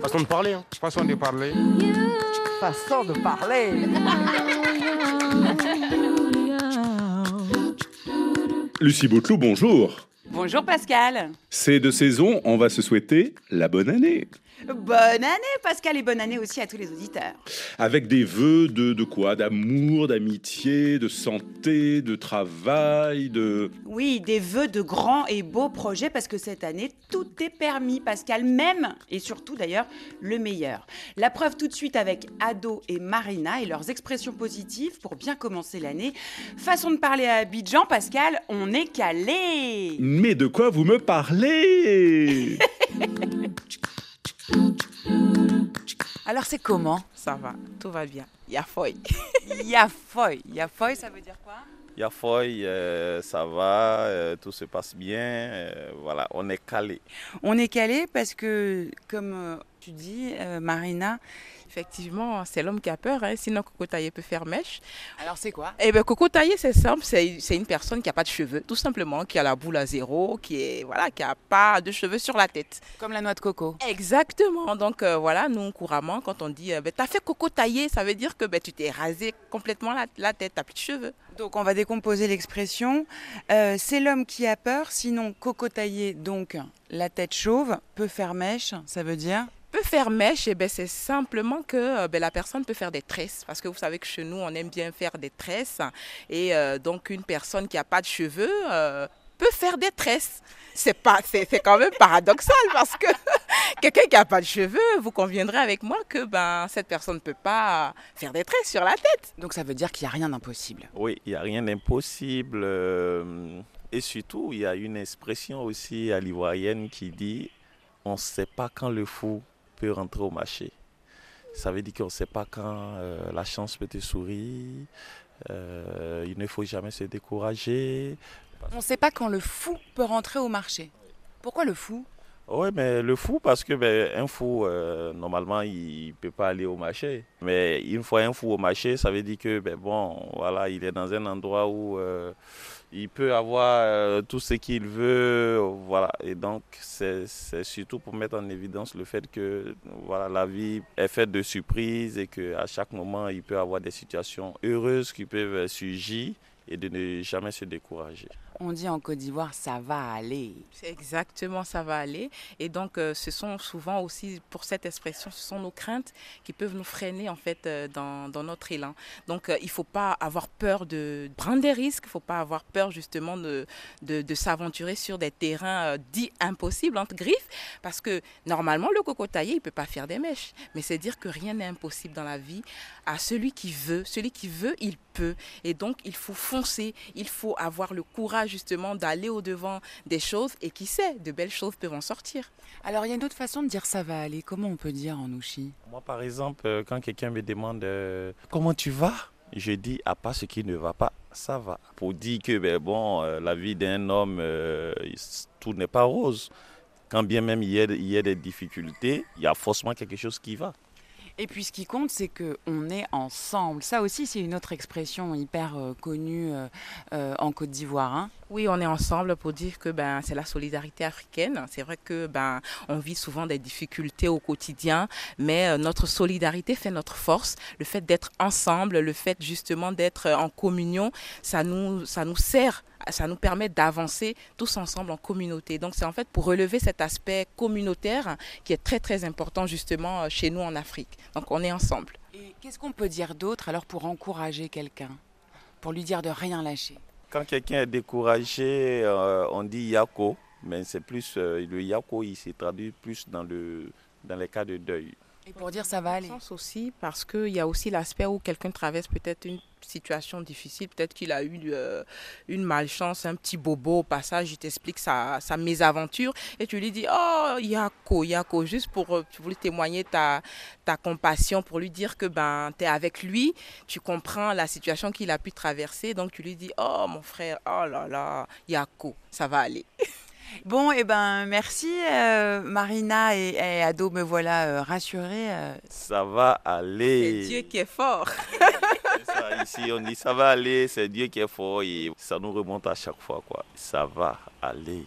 Façon de parler, hein. Façon de parler. Façon de parler. Lucie Bouteloup, bonjour. Bonjour Pascal. C'est de saison, on va se souhaiter la bonne année. Bonne année Pascal et bonne année aussi à tous les auditeurs. Avec des vœux de, de quoi? D'amour, d'amitié, de santé, de travail, de... Oui, des vœux de grands et beaux projets parce que cette année, tout est permis Pascal, même et surtout d'ailleurs le meilleur. La preuve tout de suite avec Ado et Marina et leurs expressions positives pour bien commencer l'année. Façon de parler à Abidjan, Pascal, on est calé. Mais de quoi vous me parlez Alors c'est comment Ça va, tout va bien. Yafoy. Yafoy. Yafoy, ça veut dire quoi Yafoy, euh, ça va, euh, tout se passe bien, euh, voilà, on est calé. On est calé parce que, comme euh, tu dis, euh, Marina, Effectivement, c'est l'homme qui a peur, hein, sinon Coco Taillé peut faire mèche. alors c'est quoi? Eh bien, Coco Taillé, c'est simple, c'est c'est une personne qui n'a pas de cheveux, tout simplement, qui a la boule à zéro, qui est voilà, qui a pas de cheveux sur la tête. Comme la noix de coco. Exactement. Donc euh, voilà, nous couramment, quand on dit, euh, ben, t'as fait Coco Taillé, ça veut dire que ben, tu t'es rasé complètement la, la tête, t'as plus de cheveux. Donc on va décomposer l'expression. Euh, c'est l'homme qui a peur, sinon coco taillé, donc la tête chauve, peut faire mèche, ça veut dire? Peut faire mèche, eh ben, c'est simplement que euh, ben, la personne peut faire des tresses. Parce que vous savez que chez nous, on aime bien faire des tresses. Et euh, donc, une personne qui n'a pas de cheveux euh, peut faire des tresses. C'est pas, c'est, c'est quand même paradoxal parce que quelqu'un qui n'a pas de cheveux, vous conviendrez avec moi que ben, cette personne ne peut pas faire des tresses sur la tête. Donc ça veut dire qu'il n'y a rien d'impossible. Oui, il n'y a rien d'impossible. euh, et surtout, il y a une expression aussi à l'ivoirienne qui dit on ne sait pas quand le fou peut rentrer au marché. Ça veut dire qu'on ne sait pas quand euh, la chance peut te sourire. Euh, il ne faut jamais se décourager. On ne sait pas quand le fou peut rentrer au marché. Pourquoi le fou? Oui, mais le fou, parce que ben, un fou, euh, normalement, il ne peut pas aller au marché. Mais une fois un fou au marché, ça veut dire que, ben, bon, voilà, il est dans un endroit où euh, il peut avoir euh, tout ce qu'il veut. Voilà. Et donc, c'est surtout pour mettre en évidence le fait que voilà, la vie est faite de surprises et qu'à chaque moment, il peut avoir des situations heureuses qui peuvent surgir et de ne jamais se décourager. On dit en Côte d'Ivoire ça va aller. C'est exactement ça va aller. Et donc, euh, ce sont souvent aussi, pour cette expression, ce sont nos craintes qui peuvent nous freiner en fait euh, dans, dans notre élan. Donc, euh, il ne faut pas avoir peur de prendre des risques, il ne faut pas avoir peur justement de, de, de s'aventurer sur des terrains dits impossibles, entre griffes, parce que normalement, le coco taillé, il ne peut pas faire des mèches. Mais c'est dire que rien n'est impossible dans la vie. À celui qui veut, celui qui veut, il peut. Et donc, il faut foncer, il faut avoir le courage justement d'aller au-devant des choses et qui sait, de belles choses peuvent en sortir. Alors il y a une autre façon de dire ça va aller. Comment on peut dire en ouchi? Moi, par exemple, euh, quand quelqu'un me demande euh, comment tu vas, je dis à part ce qui ne va pas, ça va. Pour dire que ben, bon, euh, la vie d'un homme, euh, tout n'est pas rose. Quand bien même il y, a, il y a des difficultés, il y a forcément quelque chose qui va. Et puis ce qui compte, c'est que on est ensemble. Ça aussi, c'est une autre expression hyper euh, connue euh, euh, en Côte d'Ivoire. hein. Oui, on est ensemble pour dire que ben c'est la solidarité africaine. C'est vrai que ben on vit souvent des difficultés au quotidien, mais euh, notre solidarité fait notre force. Le fait d'être ensemble, le fait justement d'être euh, en communion, ça nous ça nous sert ça nous permet d'avancer tous ensemble en communauté. Donc c'est en fait pour relever cet aspect communautaire qui est très très important justement euh, chez nous en Afrique. Donc on est ensemble. Et qu'est-ce qu'on peut dire d'autre alors pour encourager quelqu'un? Pour lui dire de rien lâcher? Quand quelqu'un est découragé, euh, on dit yako, mais c'est plus euh, le yako, il s'est traduit plus dans, le, dans les cas de deuil. Et pour dire ça va aller sens aussi parce qu'il y a aussi l'aspect où quelqu'un traverse peut-être une situation difficile, peut-être qu'il a eu euh, une malchance, un petit bobo au passage, il t'explique sa, sa mésaventure et tu lui dis oh Yako, Yako, juste pour, euh, pour lui témoigner ta, ta compassion, pour lui dire que ben tu es avec lui, tu comprends la situation qu'il a pu traverser, donc tu lui dis oh mon frère, oh là là, Yako, ça va aller. Bon, et ben merci euh, Marina et, et Ado, me voilà euh, rassurée. euh. Ça va C'est aller. Dieu qui est fort. C'est ça, ici, on dit ça va aller, c'est Dieu qui est fort et ça nous remonte à chaque fois. quoi. Ça va aller.